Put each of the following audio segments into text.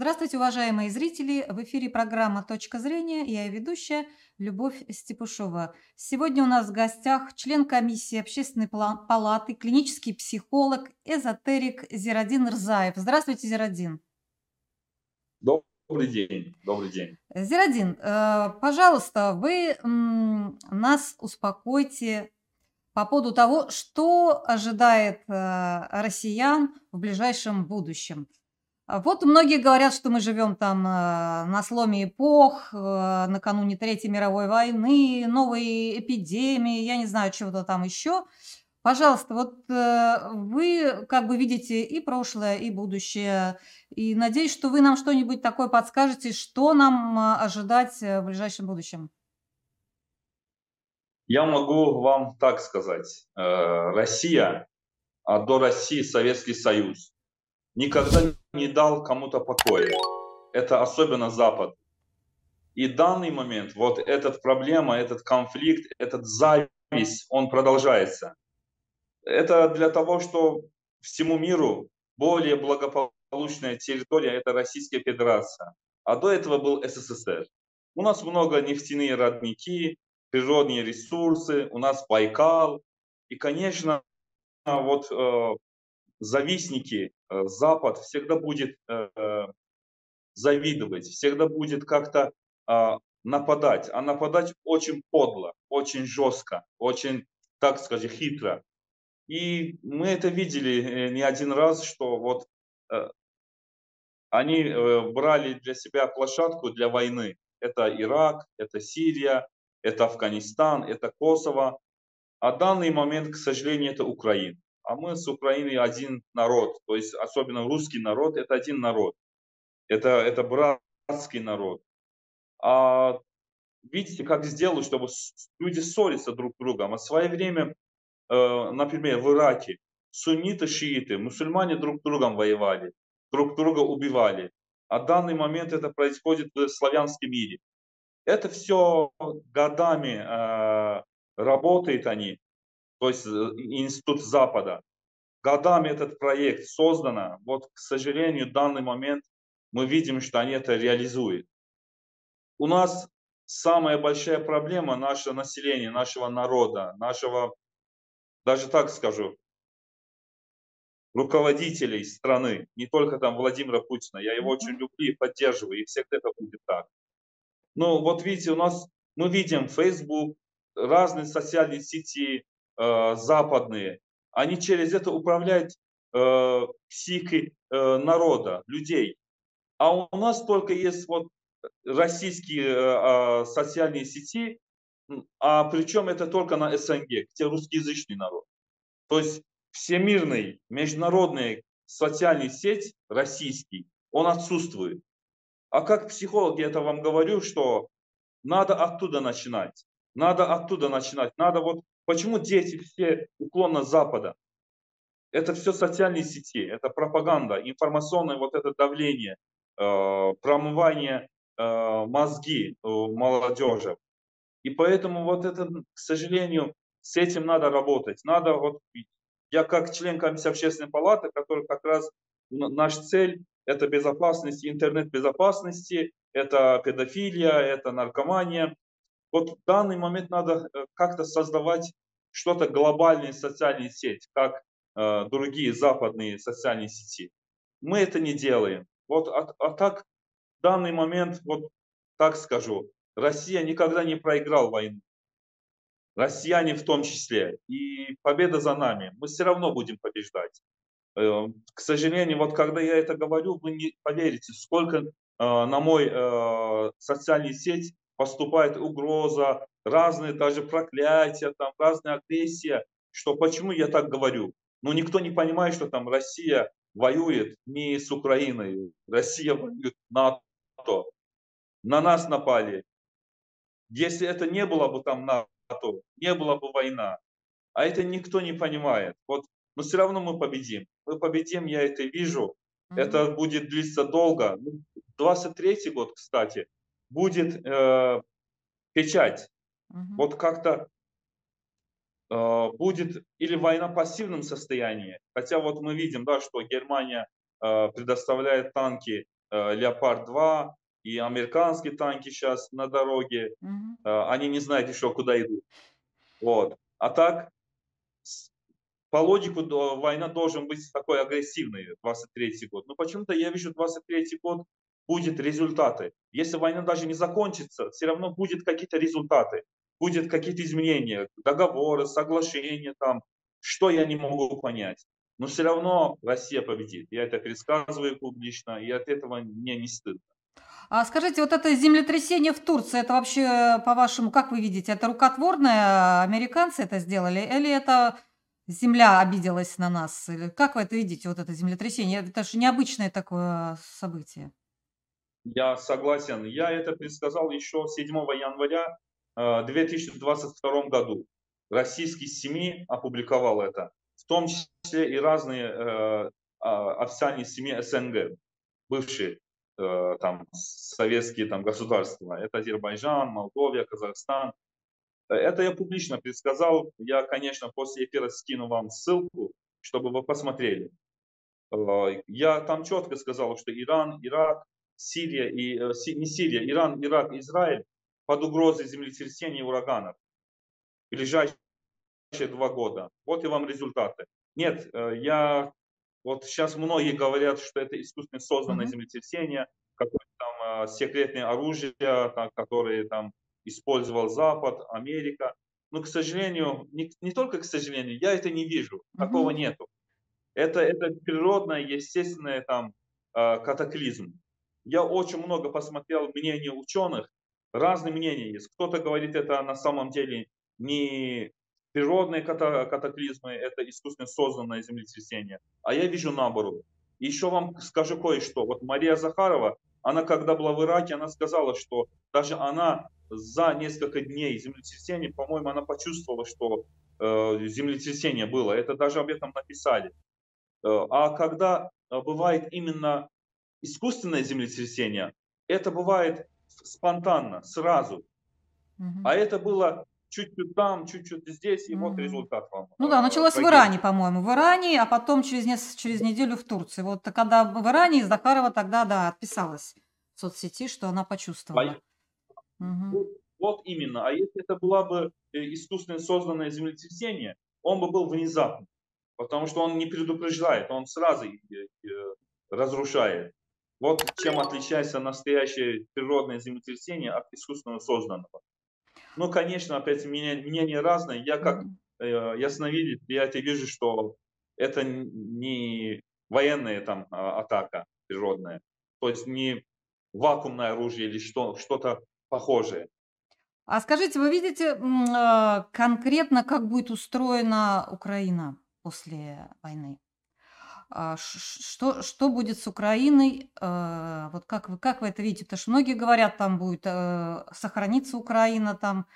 Здравствуйте, уважаемые зрители! В эфире программа «Точка зрения». Я ее ведущая Любовь Степушова. Сегодня у нас в гостях член комиссии Общественной палаты, клинический психолог, эзотерик Зирадин Рзаев. Здравствуйте, Зирадин. Добрый день. Добрый день. Зирадин, э, пожалуйста, вы нас успокойте по поводу того, что ожидает э, россиян в ближайшем будущем. Вот многие говорят, что мы живем там э, на сломе эпох, э, накануне Третьей мировой войны, новой эпидемии, я не знаю, чего-то там еще. Пожалуйста, вот вы как бы видите и прошлое, и будущее, и надеюсь, что вы нам что-нибудь такое подскажете, что нам ожидать в ближайшем будущем. Я могу вам так сказать. Э, Россия, а до России Советский Союз, никогда не дал кому-то покоя. Это особенно Запад. И данный момент, вот эта проблема, этот конфликт, этот зависть, он продолжается. Это для того, что всему миру более благополучная территория – это Российская Федерация. А до этого был СССР. У нас много нефтяные родники, природные ресурсы, у нас Байкал. И, конечно, вот э, завистники, э, Запад всегда будет э, завидовать, всегда будет как-то э, нападать. А нападать очень подло, очень жестко, очень, так сказать, хитро. И мы это видели э, не один раз, что вот э, они э, брали для себя площадку для войны. Это Ирак, это Сирия, это Афганистан, это Косово. А данный момент, к сожалению, это Украина. А мы с Украиной один народ, то есть особенно русский народ, это один народ. Это, это братский народ. А видите, как сделать, чтобы люди ссорятся друг с другом. А в свое время, э, например, в Ираке сунниты, шииты, мусульмане друг с другом воевали, друг друга убивали. А в данный момент это происходит в славянском мире. Это все годами э, работает они, то есть э, Институт Запада. Годами этот проект создан. Вот, к сожалению, в данный момент мы видим, что они это реализуют. У нас самая большая проблема нашего населения, нашего народа, нашего, даже так скажу, руководителей страны, не только там Владимира Путина. Я его очень люблю и поддерживаю, и всегда это будет так. Ну, вот видите, у нас мы видим Facebook, разные социальные сети э, западные, они через это управляют э, психикой э, народа, людей. А у нас только есть вот российские э, э, социальные сети, а причем это только на СНГ, где русскоязычный народ. То есть всемирный, международный социальный сеть российский, он отсутствует. А как психолог я это вам говорю, что надо оттуда начинать. Надо оттуда начинать. Надо вот, почему дети все уклонно Запада? Это все социальные сети, это пропаганда, информационное вот это давление, э, промывание э, мозги молодежи. И поэтому вот это, к сожалению, с этим надо работать. Надо вот, я как член комиссии общественной палаты, который как раз наш цель это безопасность, интернет-безопасности, это педофилия, это наркомания. Вот в данный момент надо э, как-то создавать что-то глобальные социальные сети, как э, другие западные социальные сети. Мы это не делаем. Вот, а, а так, в данный момент, вот так скажу, Россия никогда не проиграл войну. Россияне в том числе. И победа за нами. Мы все равно будем побеждать. Э, к сожалению, вот когда я это говорю, вы не поверите, сколько э, на мой э, социальный сеть поступает угроза, разные даже проклятия, там, разная агрессия, что почему я так говорю. Но никто не понимает, что там Россия воюет не с Украиной, Россия воюет НАТО. На нас напали. Если это не было бы там НАТО, не было бы война. А это никто не понимает. Вот но все равно мы победим. Мы победим, я это вижу. Mm-hmm. Это будет длиться долго. 23 ну, год, кстати, будет э, печать. Mm-hmm. Вот как-то э, будет или война в пассивном состоянии. Хотя вот мы видим, да, что Германия э, предоставляет танки э, Леопард-2, и американские танки сейчас на дороге. Мгм. Э, Они не знают еще, куда идут. Вот. А так, по логику, война должен быть такой агрессивной, 23 год. Но почему-то я вижу, 23 год будет результаты. Если война даже не закончится, все равно будет какие-то результаты, будет какие-то изменения, договоры, соглашения там, что я не могу понять. Но все равно Россия победит. Я это предсказываю публично, и от этого мне не стыдно. А скажите, вот это землетрясение в Турции, это вообще, по-вашему, как вы видите, это рукотворное, американцы это сделали, или это земля обиделась на нас? Как вы это видите, вот это землетрясение? Это же необычное такое событие. Я согласен. Я это предсказал еще 7 января э, 2022 году. Российский СМИ опубликовал это. В том числе и разные э, а, официальные СМИ СНГ, бывшие э, там советские там, государства. Это Азербайджан, Молдовия, Казахстан. Э, Это я публично предсказал. Я, конечно, после эфира скину вам ссылку, чтобы вы посмотрели. Э, Я там четко сказал, что Иран, Ирак, Сирия и э, не Сирия, Иран, Ирак, Израиль под угрозой землетрясений и ураганов в ближайшие два года. Вот и вам результаты. Нет, э, я вот сейчас многие говорят, что это искусственно созданное Мгм. землетрясение, какое-то там э, секретное оружие, там, которое там использовал Запад, Америка. Но, к сожалению, не, не только к сожалению, я это не вижу, такого Мгм. нету. Это, это природное, естественное там катаклизм. Я очень много посмотрел мнений ученых, разные мнения есть. Кто-то говорит, это на самом деле не природные ката- катаклизмы, это искусственно созданное землетрясение. А я вижу наоборот. Еще вам скажу кое-что. Вот Мария Захарова, она когда была в Ираке, она сказала, что даже она за несколько дней землетрясения, по-моему, она почувствовала, что э, землетрясение было. Это даже об этом написали. Э, А когда э, бывает именно искусственное землетрясение, это бывает спонтанно, сразу. Мгм. А это было чуть-чуть там, чуть-чуть здесь, и вот Мгм. результат вам. Ну да, началось в трагедии. Иране, по-моему, в Иране, а потом через, нес- через неделю в Турции. Вот когда в Иране, Захарова тогда, да, отписалась в соцсети, что она почувствовала. Мгм. Вот, вот именно. А если это было бы э, искусственно созданное землетрясение, он бы был внезапным. Потому что он не предупреждает, он сразу э, э, разрушает. Вот чем отличается настоящее природное землетрясение от искусственно созданного. Ну, конечно, опять мнения, мнения разные. Я как э, ясновидец, я это вижу, что это не военная там а, атака природная, то есть не вакуумное оружие или что, что-то похожее. А скажите, вы видите э, конкретно, как будет устроена Украина после войны? А, Что, что будет с Украиной? э, Вот как вы, как вы это видите? Потому что многие говорят, там будет э, сохранится Украина, там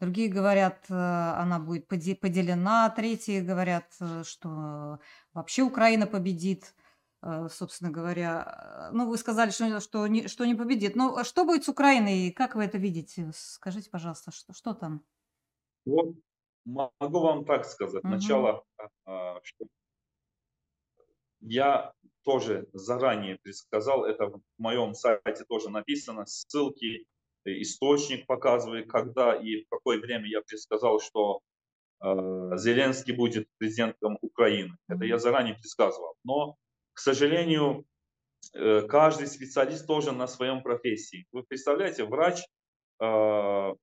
другие говорят, она будет поде- поделена, третьи говорят, э, что вообще Украина победит. э, Собственно говоря, ну вы сказали, что, что, не, что не победит. Но что будет с Украиной? Как вы это видите? Скажите, пожалуйста, что, что там? Вот могу вам так сказать. Мгм. Начало, а, что я тоже заранее предсказал, это в моем сайте тоже написано, ссылки, э, источник показывает, когда и в какое время я предсказал, что э, Зеленский будет президентом Украины. Это я заранее предсказывал. Но, к сожалению, э, каждый специалист тоже на своем профессии. Вы представляете, врач э,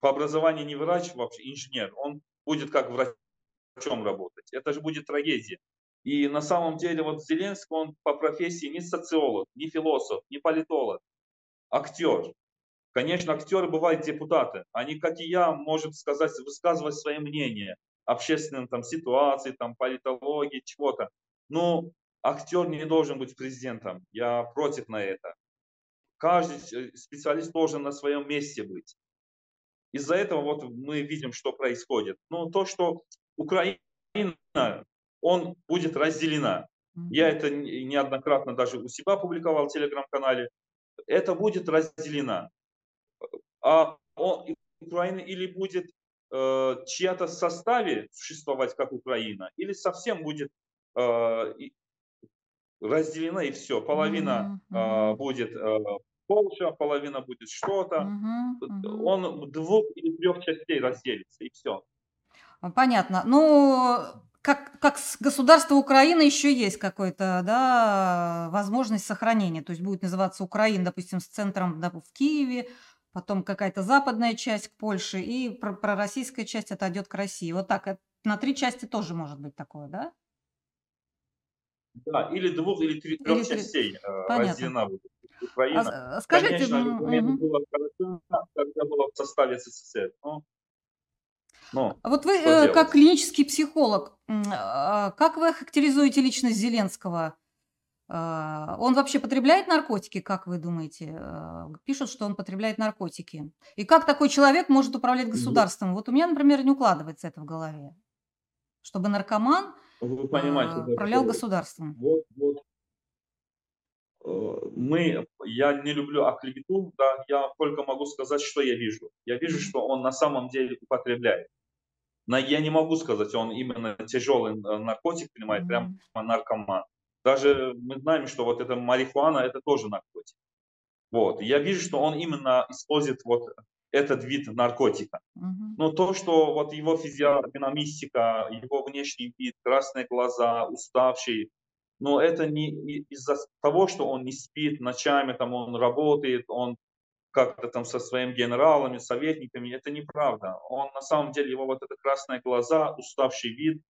по образованию не врач, вообще инженер, он будет как врачом работать. Это же будет трагедия. И на самом деле вот Зеленский, он по профессии не социолог, не философ, не политолог, актер. Конечно, актеры бывают депутаты. Они, как и я, может сказать, высказывать свое мнение общественным там, ситуации, там, политологии, чего-то. Но актер не должен быть президентом. Я против на это. Каждый э, специалист должен на своем месте быть. Из-за этого вот мы видим, что происходит. Но то, что Украина, он будет разделена. Я это не- неоднократно даже у себя публиковал в телеграм-канале. Это будет разделена. А он- Украина или будет э, чья-то составе существовать как Украина, или совсем будет э, разделена и все. Половина э, будет э, Польша, половина будет что-то. Он в двух или трех частей разделится, и все. Понятно. Ну, как как с государство Украина еще есть какой-то, да, возможность сохранения. То есть будет называться Украина, допустим, с центром, да, в Киеве, потом какая-то западная часть к Польше, и про пророссийская часть отойдет к России. Вот так, на 3 части тоже может быть такое, да? Да, или двух, или три Или трех 3. частей э, Понятно. разделена будет А Украина. э, скажите, Конечно, хороша, когда была в составе СССР. Но, но А вот вы, э, как клинический психолог, а, как вы характеризуете личность Зеленского? А, он вообще потребляет наркотики, как вы думаете? Пишут, что он потребляет наркотики. И как такой человек может управлять Мгм. государством? Вот у меня, например, не укладывается это в голове. Чтобы наркоман, Вы понимаете, управлял государством. вот, вот мы, я не люблю оклевету, да, я только могу сказать, что я вижу. Я вижу, что он на самом деле употребляет. Но я не могу сказать, он именно тяжелый э, наркотик принимает, прям наркоман. Даже мы знаем, что вот эта марихуана, это тоже наркотик. Вот. Я вижу, что он именно использует вот этот вид наркотика. Но то, что вот его физиогномистика, его внешний вид, красные глаза, уставший, но это не из-за того, что он не спит ночами, там он работает, он как-то там со своими генералами, советниками, это неправда. Он на самом деле, его вот это красные глаза, уставший вид,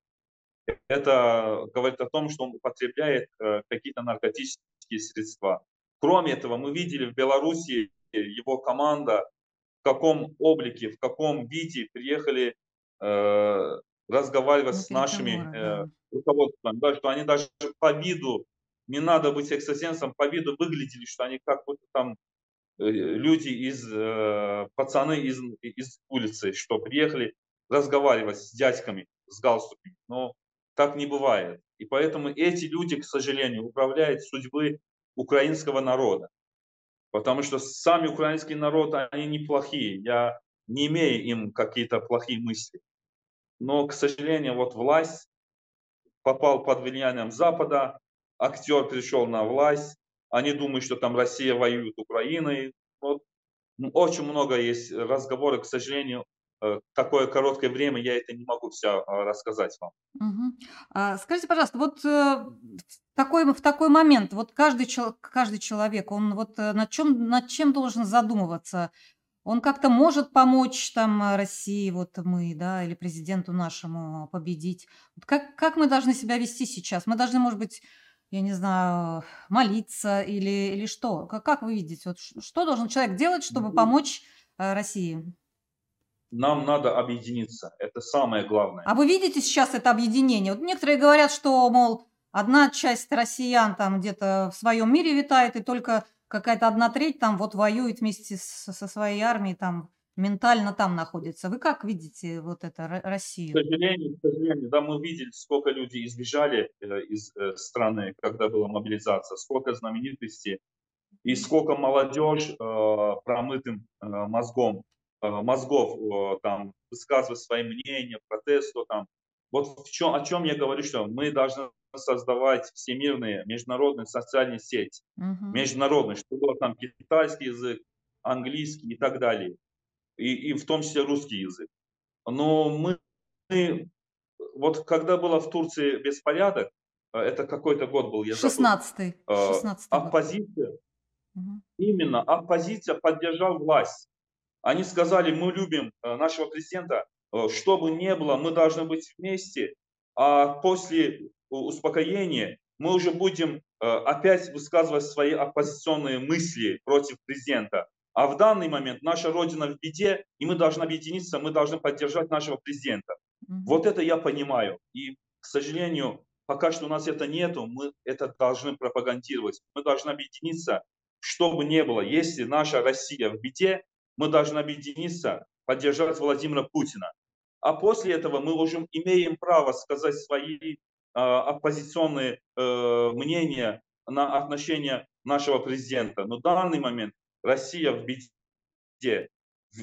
это говорит о том, что он употребляет э, какие-то наркотические средства. Кроме этого, мы видели в Беларуси его команда, в каком облике, в каком виде приехали э, разговаривать с нашими э, да. руководством, да, что они даже по виду, не надо быть экстрасенсом, по виду выглядели, что они как будто там э, люди из, э, пацаны из, из улицы, что приехали разговаривать с дядьками с галстуками. Но так не бывает. И поэтому эти люди, к сожалению, управляют судьбой украинского народа. Потому что сами украинский народ, они неплохие. Я не имею им какие-то плохие мысли. Но, к сожалению, вот власть попал под влиянием Запада, актер пришел на власть, они думают, что там Россия воюет Украиной. Вот м, очень много есть разговоров, к сожалению, э, такое короткое время я это не могу все рассказать вам. А, скажите, пожалуйста, вот, э, в такой в такой момент, вот каждый каждый человек, он вот, э, над чём над чем должен задумываться? Он как-то может помочь там, э, России, вот мы, да, или президенту нашему победить? Вот как как мы должны себя вести сейчас? Мы должны, может быть, я не знаю, молиться или или что? Ка как вы видите, вот что должен человек делать, чтобы Ну, помочь, э, России? Нам надо объединиться, это самое главное. А вы видите сейчас это объединение? Вот некоторые говорят, что, мол, одна часть россиян там где-то в своем мире витает, и только какая-то одна треть там вот воюет вместе с со своей армией, там ментально там находится. Вы как видите вот это Ро К Россию? сожалению, к сожалению, да, мы видели, сколько людей избежали э, из э, страны, когда была мобилизация, сколько знаменитостей и сколько молодежь э, промытым мозгом, мозгов там высказывает свои мнения, протесты там. Вот в чем, о чем я говорю, что мы должны создавать всемирные международные социальные сети, Мгм. международные, чтобы было там китайский язык, английский и так далее, и, и в том числе русский язык. Но мы, мы- вот когда было в Турции беспорядок, э, это какой-то год был, я забыл, 16 э, 16 год. оппозиция, Мгм. именно оппозиция поддержал власть. Они сказали, мы любим э, нашего президента, что бы ни было, мы должны быть вместе, а после успокоения мы уже будем э, опять высказывать свои оппозиционные мысли против президента. А в данный момент наша Родина в беде, и мы должны объединиться, мы должны поддержать нашего президента. Вот это я понимаю. И, к сожалению, пока что у нас это нету, мы это должны пропагандировать. Мы должны объединиться, что бы ни было. Если наша Россия в беде, мы должны объединиться, поддержать Владимира Путина. А после этого мы уже имеем право сказать свои оппозиционные э, мнения на отношение нашего президента. Но в данный момент Россия в беде.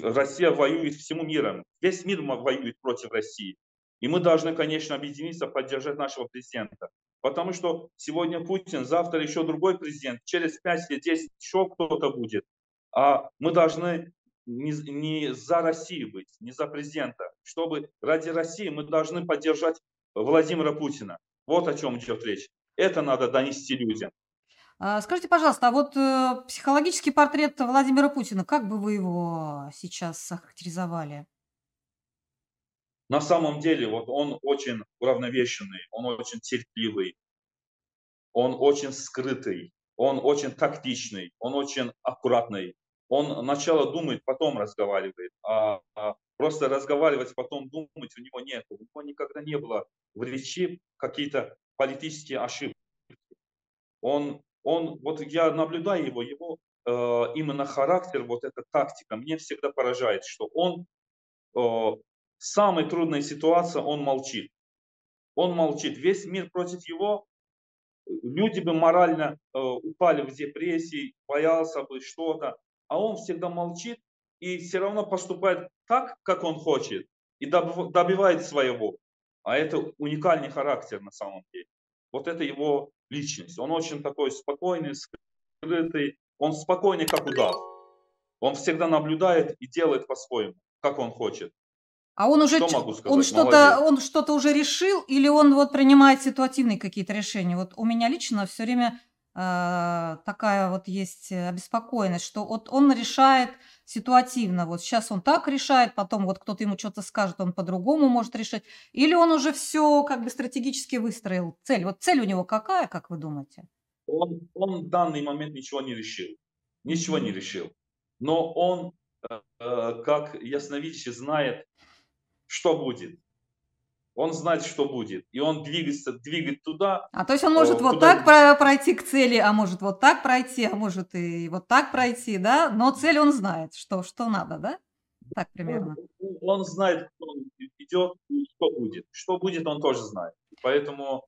Россия воюет всему миру. Весь мир воюет против России. И мы должны, конечно, объединиться, поддержать нашего президента. Потому что сегодня Путин, завтра еще другой президент, через 5 лет, 10 еще кто-то будет. А мы должны не, не за Россию быть, не за президента. Чтобы ради России мы должны поддержать Владимира Путина. Вот о чем идет речь. Это надо донести людям. А, скажите, пожалуйста, а вот э, психологический портрет Владимира Путина, как бы вы его сейчас охарактеризовали? На самом деле, вот он очень уравновешенный, он очень терпеливый, он очень скрытый, он очень тактичный, он очень аккуратный. Он сначала думает, потом разговаривает, а, а просто разговаривать, потом думать у него нет. У него никогда не было в речи какие-то политические ошибки. Он, он, вот я наблюдаю его, его э, именно характер, вот эта тактика, мне всегда поражает, что он э, самой трудной ситуации он молчит. Он молчит. Весь мир против его. Люди бы морально э, упали в депрессии, боялся бы что-то. А он всегда молчит и все равно поступает так, как он хочет. И добивает своего. А это уникальный характер на самом деле. Вот это его личность. Он очень такой спокойный, скрытый. Он спокойный, как удав. Он всегда наблюдает и делает по-своему, как он хочет. А он уже Что могу сказать? он что-то он что-то уже решил или он вот принимает ситуативные какие-то решения? Вот у меня лично все время э, такая вот есть э, обеспокоенность, что вот он решает ситуативно. Вот сейчас он так решает, потом вот кто-то ему что-то скажет, он по-другому может решить. Или он уже все как бы стратегически выстроил цель. Вот цель у него какая, как вы думаете? Он, он в данный момент ничего не решил. Ничего не решил. Но он, э, э, как ясновидящий, знает, что будет. Он знает, что будет. И он двигается, двигает туда, А то есть он может Э, вот так про- пройти к цели, а может вот так пройти, а может и вот так пройти, да? Но цель он знает, что, что надо, да? Так примерно. Он, он знает, куда он идет и что будет. Что будет, он тоже знает. Поэтому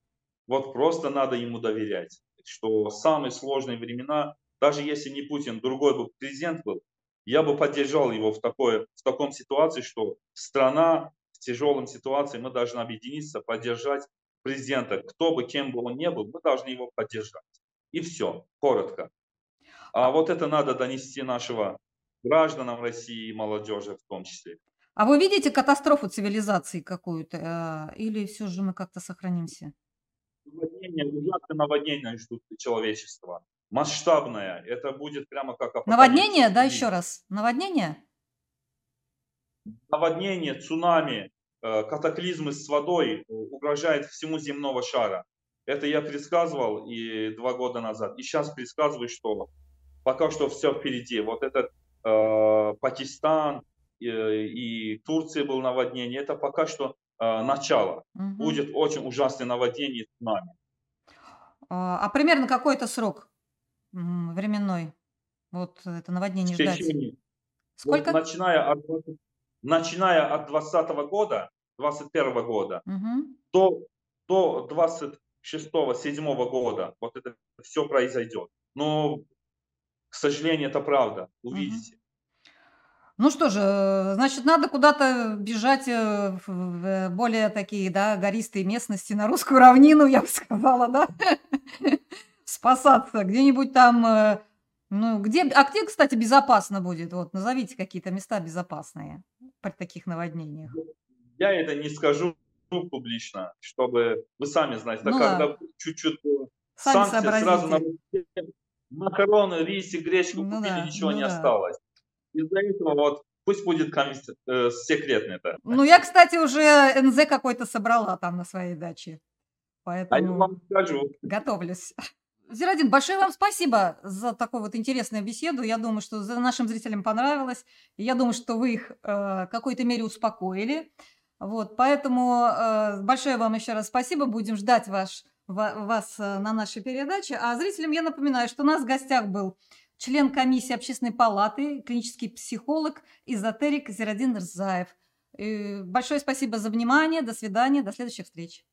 вот просто надо ему доверять, что самые сложные времена, даже если не Путин, другой бы президент был, я бы поддержал его в, такой, в таком ситуации, что страна в тяжелом ситуации, мы должны объединиться, поддержать президента. Кто бы, кем бы он ни был, мы должны его поддержать. И все, коротко. А вот это надо донести нашего гражданам России и молодежи в том числе. А вы видите катастрофу цивилизации какую-то? э, Или все же мы как-то сохранимся? Наводнение, ужасное наводнение ждут человечество. Масштабное. Это будет прямо как апокалипсис. Наводнение, да, еще раз? Наводнение? Наводнение, цунами, катаклизмы с водой э, угрожают всему земного шара. Это я предсказывал и два года назад. И сейчас предсказываю, что пока что все впереди. Вот этот э, Пакистан э, и Турция был наводнение. Это пока что э, начало. Мгм. Будет очень ужасное наводнение и цунами. А а примерно какой-то срок м, временной? Вот это В наводнение ждать? течение Вот Сколько? начиная от, 20 начиная от 2020 года, 2021 года Мгм. до, до 26-27 года вот это все произойдет. Но, к сожалению, это правда. Увидите. Ну что же, значит, надо куда-то бежать э, в э, более такие, да, гористые местности, на русскую равнину, я бы сказала, да? Спасаться где-нибудь там, э, ну, где, а где, кстати, безопасно будет? Вот, назовите какие-то места безопасные при таких наводнениях. Я это не скажу публично, чтобы вы сами знаете. Так Ну когда да. чуть-чуть э, Сами санкции сразу на макароны, рис и гречку Ну купили, да, ничего ну не да. осталось. Из-за этого вот пусть будет конвис- э, секретно это. Ну, я, кстати, уже НЗ какой-то собрала там на своей даче, А я поэтому вам скажу, готовлюсь. Зирадин, большое вам спасибо за такую вот интересную беседу. Я думаю, что за нашим зрителям понравилось. Я думаю, что вы их э, в какой-то мере успокоили. Вот, поэтому э, большое вам еще раз спасибо. Будем ждать ваш, ва- вас э, на нашей передаче. А зрителям я напоминаю, что у нас в гостях был член комиссии общественной палаты, клинический психолог, эзотерик Зирадин Рзаев. Э, Большое спасибо за внимание. До свидания. До следующих встреч.